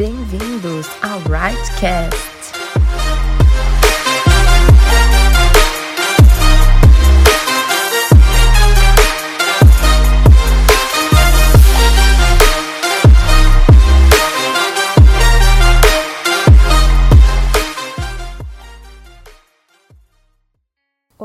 Bem-vindos ao Rightcast.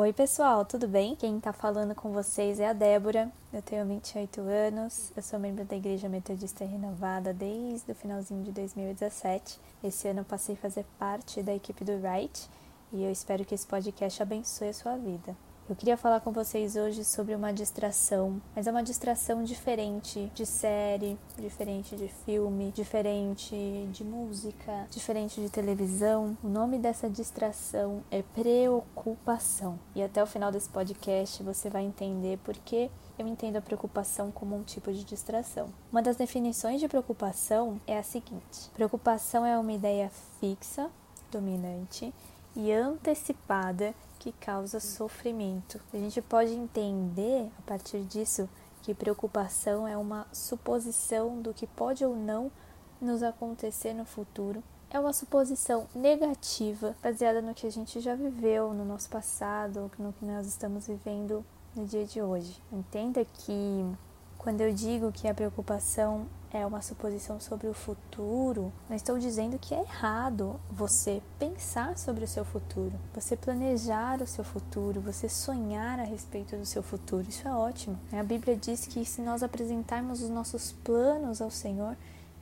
Oi, pessoal, tudo bem? Quem tá falando com vocês é a Débora. Eu tenho 28 anos, eu sou membro da Igreja Metodista Renovada desde o finalzinho de 2017. Esse ano eu passei a fazer parte da equipe do Right e eu espero que esse podcast abençoe a sua vida. Eu queria falar com vocês hoje sobre uma distração, mas é uma distração diferente de série, diferente de filme, diferente de música, diferente de televisão. O nome dessa distração é preocupação. E até o final desse podcast você vai entender por que eu entendo a preocupação como um tipo de distração. Uma das definições de preocupação é a seguinte: preocupação é uma ideia fixa, dominante e antecipada que causa sofrimento. A gente pode entender a partir disso que preocupação é uma suposição do que pode ou não nos acontecer no futuro. É uma suposição negativa baseada no que a gente já viveu no nosso passado, no que nós estamos vivendo no dia de hoje. Entenda que quando eu digo que a preocupação é uma suposição sobre o futuro, não estou dizendo que é errado você pensar sobre o seu futuro, você planejar o seu futuro, você sonhar a respeito do seu futuro. Isso é ótimo. A Bíblia diz que se nós apresentarmos os nossos planos ao Senhor,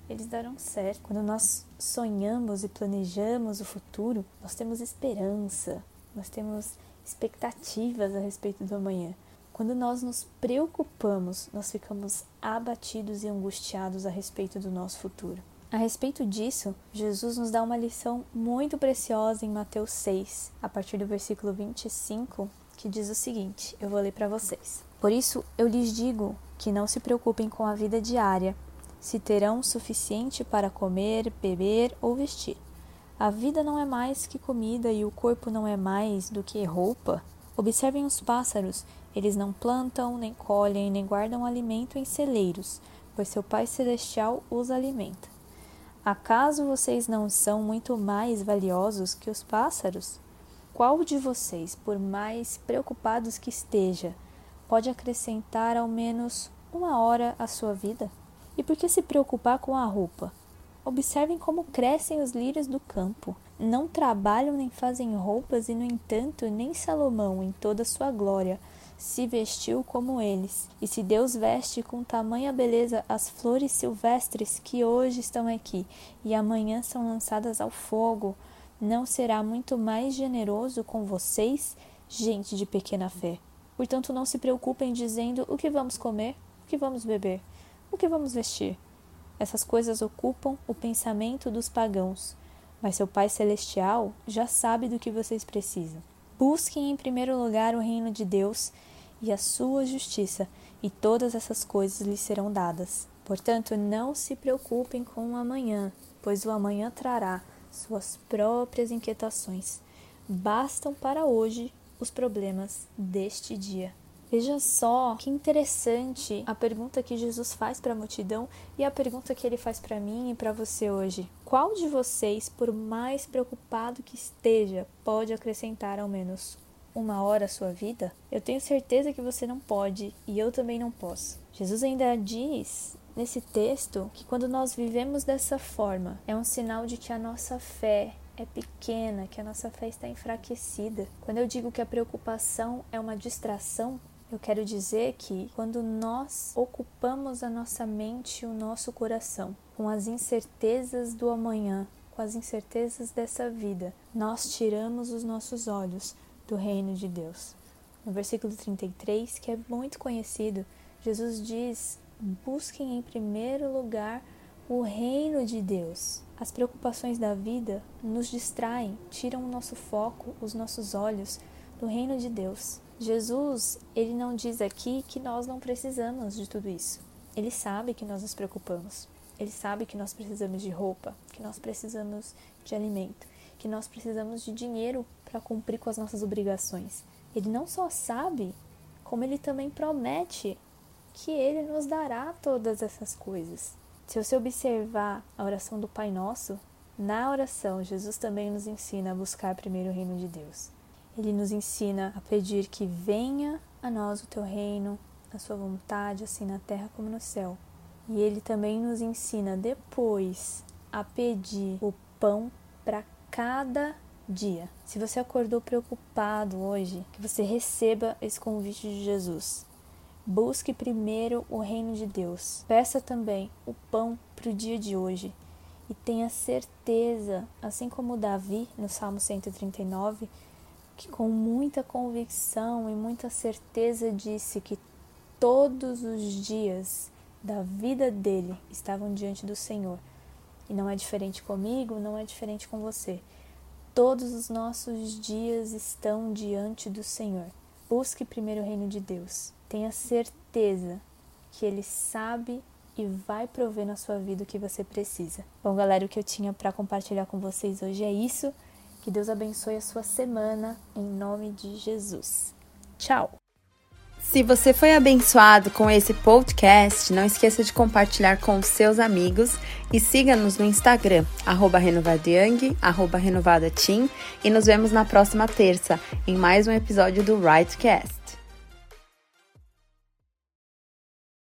eles darão certo. Quando nós sonhamos e planejamos o futuro, nós temos esperança, nós temos expectativas a respeito do amanhã. Quando nós nos preocupamos, nós ficamos abatidos e angustiados a respeito do nosso futuro. A respeito disso, Jesus nos dá uma lição muito preciosa em Mateus 6, a partir do versículo 25, que diz o seguinte: eu vou ler para vocês. Por isso eu lhes digo que não se preocupem com a vida diária, se terão o suficiente para comer, beber ou vestir. A vida não é mais que comida e o corpo não é mais do que roupa. Observem os pássaros eles não plantam, nem colhem, nem guardam alimento em celeiros, pois seu Pai Celestial os alimenta. Acaso vocês não são muito mais valiosos que os pássaros? Qual de vocês, por mais preocupados que esteja, pode acrescentar ao menos uma hora à sua vida? E por que se preocupar com a roupa? Observem como crescem os lírios do campo. Não trabalham nem fazem roupas, e, no entanto, nem Salomão, em toda sua glória, se vestiu como eles. E se Deus veste com tamanha beleza as flores silvestres que hoje estão aqui e amanhã são lançadas ao fogo, não será muito mais generoso com vocês, gente de pequena fé? Portanto, não se preocupem dizendo o que vamos comer, o que vamos beber, o que vamos vestir. Essas coisas ocupam o pensamento dos pagãos, mas seu Pai Celestial já sabe do que vocês precisam. Busquem em primeiro lugar o reino de Deus e a sua justiça, e todas essas coisas lhes serão dadas. Portanto, não se preocupem com o amanhã, pois o amanhã trará suas próprias inquietações. Bastam para hoje os problemas deste dia. Veja só que interessante a pergunta que Jesus faz para a multidão e a pergunta que ele faz para mim e para você hoje. Qual de vocês, por mais preocupado que esteja, pode acrescentar ao menos uma hora a sua vida? Eu tenho certeza que você não pode e eu também não posso. Jesus ainda diz nesse texto que quando nós vivemos dessa forma, é um sinal de que a nossa fé é pequena, que a nossa fé está enfraquecida. Quando eu digo que a preocupação é uma distração, eu quero dizer que quando nós ocupamos a nossa mente e o nosso coração com as incertezas do amanhã, com as incertezas dessa vida, nós tiramos os nossos olhos do reino de Deus. No versículo 33, que é muito conhecido, Jesus diz: busquem em primeiro lugar o reino de Deus. As preocupações da vida nos distraem, tiram o nosso foco, os nossos olhos do reino de Deus. Jesus, ele não diz aqui que nós não precisamos de tudo isso. Ele sabe que nós nos preocupamos. Ele sabe que nós precisamos de roupa, que nós precisamos de alimento, que nós precisamos de dinheiro para cumprir com as nossas obrigações. Ele não só sabe, como ele também promete que ele nos dará todas essas coisas. Se você observar a oração do Pai Nosso, na oração Jesus também nos ensina a buscar primeiro o reino de Deus. Ele nos ensina a pedir que venha a nós o teu reino, a sua vontade, assim na terra como no céu. E ele também nos ensina depois a pedir o pão para cada dia. Se você acordou preocupado hoje, que você receba esse convite de Jesus. Busque primeiro o reino de Deus. Peça também o pão para o dia de hoje. E tenha certeza, assim como Davi no Salmo 139, que com muita convicção e muita certeza disse que todos os dias da vida dele estavam diante do Senhor. E não é diferente comigo, não é diferente com você. Todos os nossos dias estão diante do Senhor. Busque primeiro o reino de Deus. Tenha certeza que Ele sabe e vai prover na sua vida o que você precisa. Bom, galera, o que eu tinha para compartilhar com vocês hoje é isso. Que Deus abençoe a sua semana em nome de Jesus. Tchau! Se você foi abençoado com esse podcast, não esqueça de compartilhar com seus amigos e siga-nos no Instagram, arroba renovadayang, arroba e nos vemos na próxima terça em mais um episódio do Rightcast.